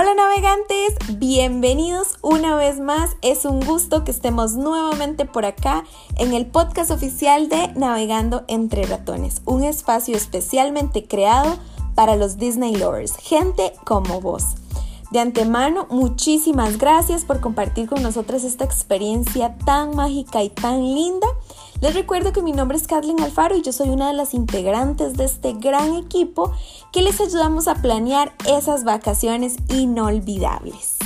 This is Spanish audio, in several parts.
Hola navegantes, bienvenidos una vez más. Es un gusto que estemos nuevamente por acá en el podcast oficial de Navegando entre ratones, un espacio especialmente creado para los Disney lovers, gente como vos. De antemano, muchísimas gracias por compartir con nosotros esta experiencia tan mágica y tan linda. Les recuerdo que mi nombre es Kathleen Alfaro y yo soy una de las integrantes de este gran equipo que les ayudamos a planear esas vacaciones inolvidables.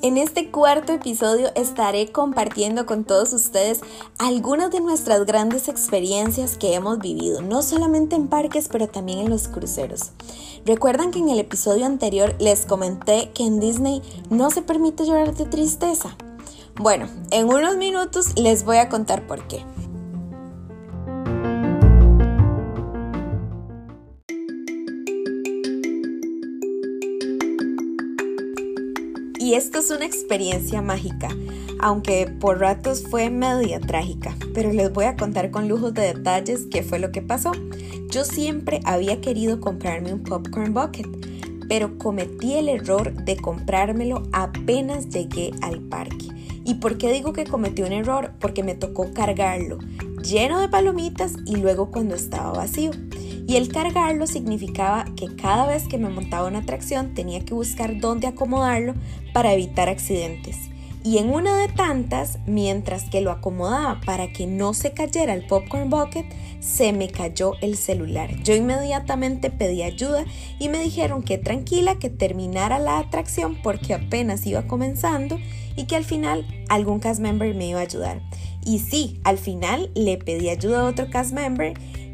En este cuarto episodio estaré compartiendo con todos ustedes algunas de nuestras grandes experiencias que hemos vivido, no solamente en parques, pero también en los cruceros. Recuerdan que en el episodio anterior les comenté que en Disney no se permite llorar de tristeza. Bueno, en unos minutos les voy a contar por qué. Esto es una experiencia mágica, aunque por ratos fue media trágica, pero les voy a contar con lujos de detalles qué fue lo que pasó. Yo siempre había querido comprarme un popcorn bucket, pero cometí el error de comprármelo apenas llegué al parque. ¿Y por qué digo que cometí un error? Porque me tocó cargarlo lleno de palomitas y luego cuando estaba vacío. Y el cargarlo significaba que cada vez que me montaba una atracción tenía que buscar dónde acomodarlo para evitar accidentes. Y en una de tantas, mientras que lo acomodaba para que no se cayera el popcorn bucket, se me cayó el celular. Yo inmediatamente pedí ayuda y me dijeron que tranquila, que terminara la atracción porque apenas iba comenzando y que al final algún cast member me iba a ayudar. Y sí, al final le pedí ayuda a otro cast member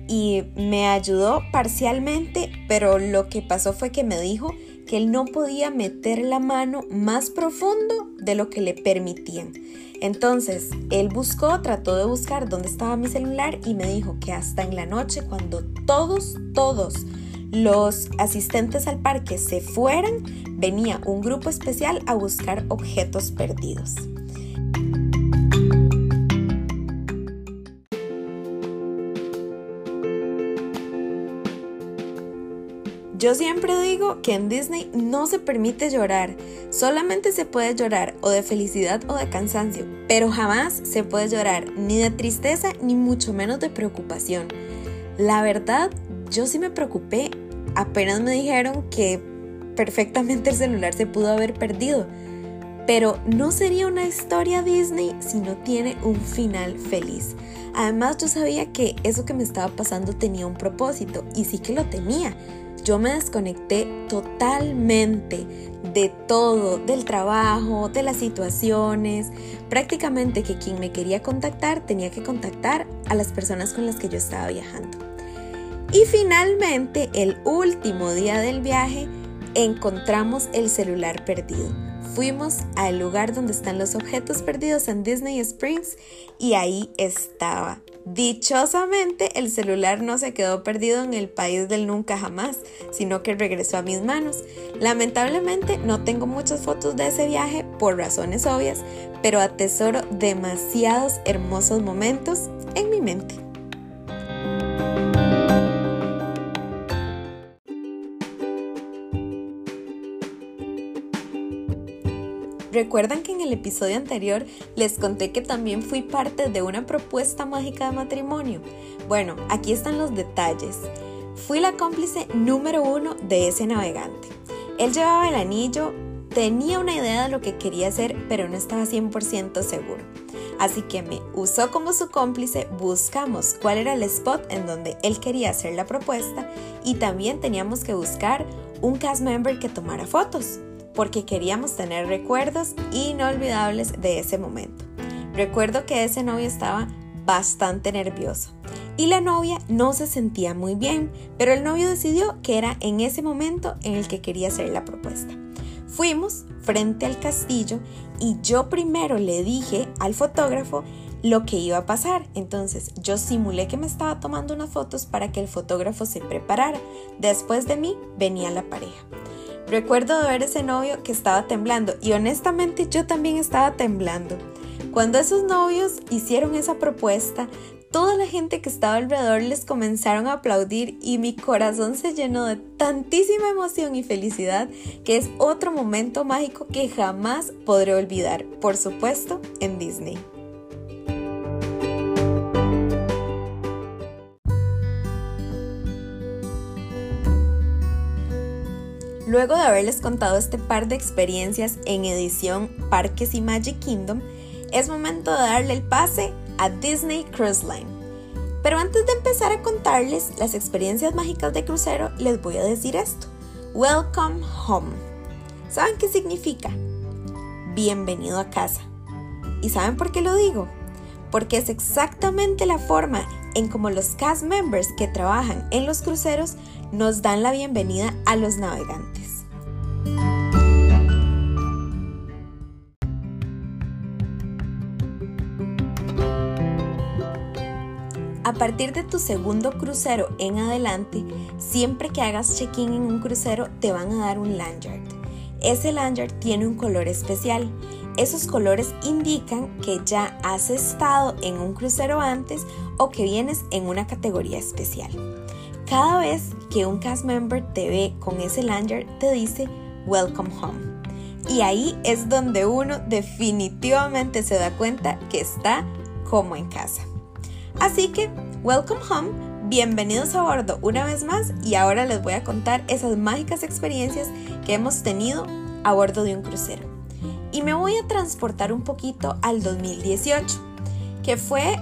y me ayudó parcialmente, pero lo que pasó fue que me dijo que él no podía meter la mano más profundo de lo que le permitían. Entonces, él buscó, trató de buscar dónde estaba mi celular y me dijo que hasta en la noche, cuando todos, todos los asistentes al parque se fueran, venía un grupo especial a buscar objetos perdidos. Yo siempre digo que en Disney no se permite llorar, solamente se puede llorar o de felicidad o de cansancio, pero jamás se puede llorar ni de tristeza ni mucho menos de preocupación. La verdad, yo sí me preocupé, apenas me dijeron que perfectamente el celular se pudo haber perdido, pero no sería una historia Disney si no tiene un final feliz. Además yo sabía que eso que me estaba pasando tenía un propósito y sí que lo tenía yo me desconecté totalmente de todo, del trabajo, de las situaciones, prácticamente que quien me quería contactar tenía que contactar a las personas con las que yo estaba viajando. Y finalmente, el último día del viaje, encontramos el celular perdido. Fuimos al lugar donde están los objetos perdidos en Disney Springs y ahí estaba. Dichosamente el celular no se quedó perdido en el país del nunca jamás, sino que regresó a mis manos. Lamentablemente no tengo muchas fotos de ese viaje por razones obvias, pero atesoro demasiados hermosos momentos en mi mente. ¿Recuerdan que en el episodio anterior les conté que también fui parte de una propuesta mágica de matrimonio? Bueno, aquí están los detalles. Fui la cómplice número uno de ese navegante. Él llevaba el anillo, tenía una idea de lo que quería hacer, pero no estaba 100% seguro. Así que me usó como su cómplice, buscamos cuál era el spot en donde él quería hacer la propuesta y también teníamos que buscar un cast member que tomara fotos porque queríamos tener recuerdos inolvidables de ese momento. Recuerdo que ese novio estaba bastante nervioso y la novia no se sentía muy bien, pero el novio decidió que era en ese momento en el que quería hacer la propuesta. Fuimos frente al castillo y yo primero le dije al fotógrafo lo que iba a pasar. Entonces yo simulé que me estaba tomando unas fotos para que el fotógrafo se preparara. Después de mí venía la pareja. Recuerdo ver ese novio que estaba temblando y honestamente yo también estaba temblando. Cuando esos novios hicieron esa propuesta, toda la gente que estaba alrededor les comenzaron a aplaudir y mi corazón se llenó de tantísima emoción y felicidad que es otro momento mágico que jamás podré olvidar, por supuesto, en Disney. Luego de haberles contado este par de experiencias en edición Parques y Magic Kingdom, es momento de darle el pase a Disney Cruise Line. Pero antes de empezar a contarles las experiencias mágicas de crucero, les voy a decir esto. Welcome home. ¿Saben qué significa? Bienvenido a casa. ¿Y saben por qué lo digo? Porque es exactamente la forma en como los cast members que trabajan en los cruceros nos dan la bienvenida a los navegantes. A partir de tu segundo crucero en adelante, siempre que hagas check-in en un crucero te van a dar un lanyard. Ese lanyard tiene un color especial. Esos colores indican que ya has estado en un crucero antes o que vienes en una categoría especial. Cada vez que un cast member te ve con ese lanyard te dice Welcome Home. Y ahí es donde uno definitivamente se da cuenta que está como en casa. Así que, welcome home, bienvenidos a bordo una vez más y ahora les voy a contar esas mágicas experiencias que hemos tenido a bordo de un crucero. Y me voy a transportar un poquito al 2018, que fue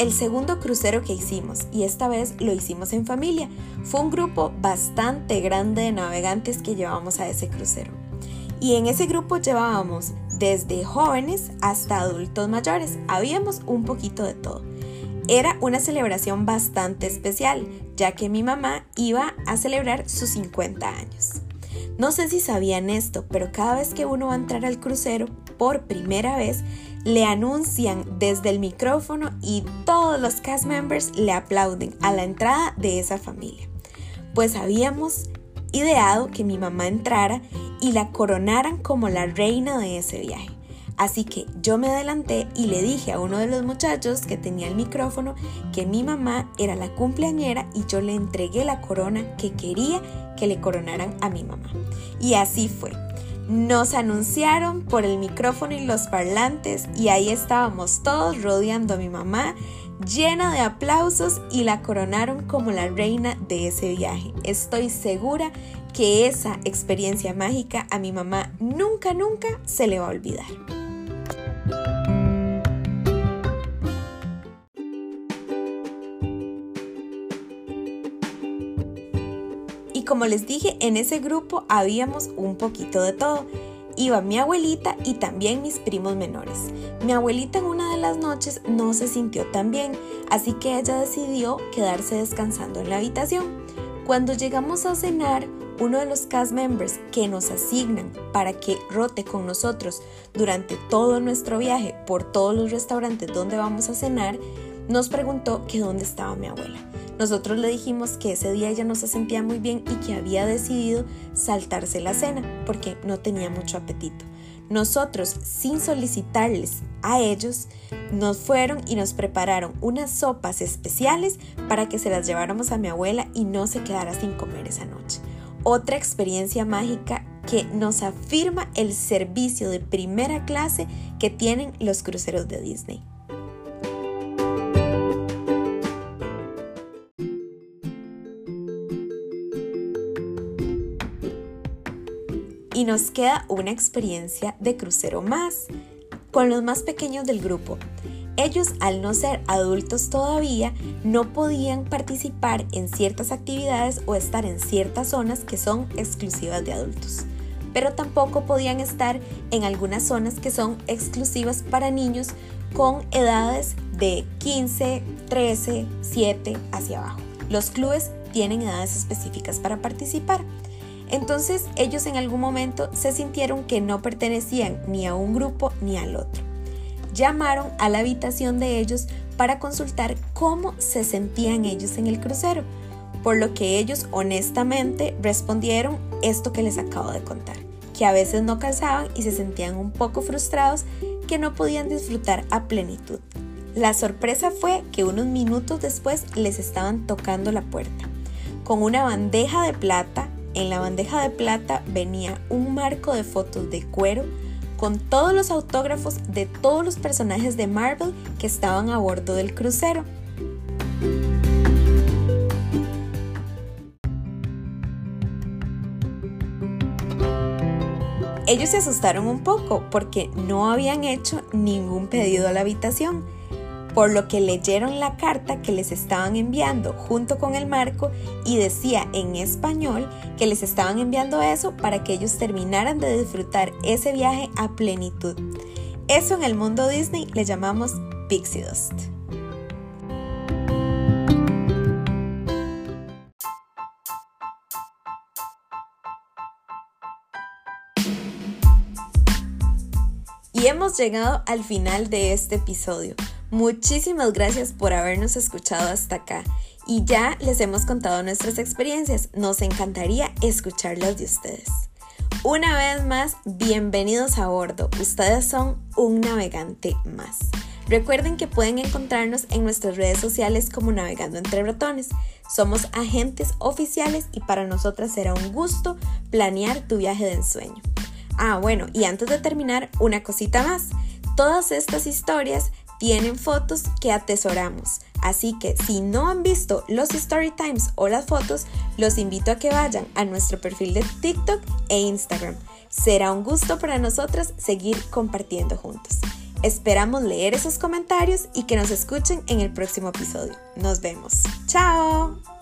el segundo crucero que hicimos y esta vez lo hicimos en familia. Fue un grupo bastante grande de navegantes que llevamos a ese crucero. Y en ese grupo llevábamos desde jóvenes hasta adultos mayores. Habíamos un poquito de todo. Era una celebración bastante especial, ya que mi mamá iba a celebrar sus 50 años. No sé si sabían esto, pero cada vez que uno va a entrar al crucero por primera vez, le anuncian desde el micrófono y todos los cast members le aplauden a la entrada de esa familia. Pues habíamos ideado que mi mamá entrara y la coronaran como la reina de ese viaje. Así que yo me adelanté y le dije a uno de los muchachos que tenía el micrófono que mi mamá era la cumpleañera y yo le entregué la corona que quería que le coronaran a mi mamá. Y así fue. Nos anunciaron por el micrófono y los parlantes y ahí estábamos todos rodeando a mi mamá llena de aplausos y la coronaron como la reina de ese viaje. Estoy segura que esa experiencia mágica a mi mamá nunca, nunca se le va a olvidar. Como les dije, en ese grupo habíamos un poquito de todo. Iba mi abuelita y también mis primos menores. Mi abuelita en una de las noches no se sintió tan bien, así que ella decidió quedarse descansando en la habitación. Cuando llegamos a cenar, uno de los cast members que nos asignan para que rote con nosotros durante todo nuestro viaje por todos los restaurantes donde vamos a cenar, nos preguntó que dónde estaba mi abuela. Nosotros le dijimos que ese día ella no se sentía muy bien y que había decidido saltarse la cena porque no tenía mucho apetito. Nosotros, sin solicitarles a ellos, nos fueron y nos prepararon unas sopas especiales para que se las lleváramos a mi abuela y no se quedara sin comer esa noche. Otra experiencia mágica que nos afirma el servicio de primera clase que tienen los cruceros de Disney. Y nos queda una experiencia de crucero más con los más pequeños del grupo. Ellos, al no ser adultos todavía, no podían participar en ciertas actividades o estar en ciertas zonas que son exclusivas de adultos. Pero tampoco podían estar en algunas zonas que son exclusivas para niños con edades de 15, 13, 7 hacia abajo. Los clubes tienen edades específicas para participar. Entonces ellos en algún momento se sintieron que no pertenecían ni a un grupo ni al otro. Llamaron a la habitación de ellos para consultar cómo se sentían ellos en el crucero, por lo que ellos honestamente respondieron esto que les acabo de contar, que a veces no calzaban y se sentían un poco frustrados que no podían disfrutar a plenitud. La sorpresa fue que unos minutos después les estaban tocando la puerta, con una bandeja de plata. En la bandeja de plata venía un marco de fotos de cuero con todos los autógrafos de todos los personajes de Marvel que estaban a bordo del crucero. Ellos se asustaron un poco porque no habían hecho ningún pedido a la habitación, por lo que leyeron la carta que les estaban enviando junto con el marco y decía en español que les estaban enviando eso para que ellos terminaran de disfrutar ese viaje a plenitud. Eso en el mundo Disney le llamamos pixie dust. Y hemos llegado al final de este episodio. Muchísimas gracias por habernos escuchado hasta acá y ya les hemos contado nuestras experiencias. Nos encantaría escucharlas de ustedes. Una vez más, bienvenidos a bordo. Ustedes son un navegante más. Recuerden que pueden encontrarnos en nuestras redes sociales como Navegando entre Ratones. Somos agentes oficiales y para nosotras será un gusto planear tu viaje de ensueño. Ah, bueno, y antes de terminar, una cosita más. Todas estas historias tienen fotos que atesoramos. Así que si no han visto los story times o las fotos, los invito a que vayan a nuestro perfil de TikTok e Instagram. Será un gusto para nosotras seguir compartiendo juntos. Esperamos leer esos comentarios y que nos escuchen en el próximo episodio. Nos vemos. ¡Chao!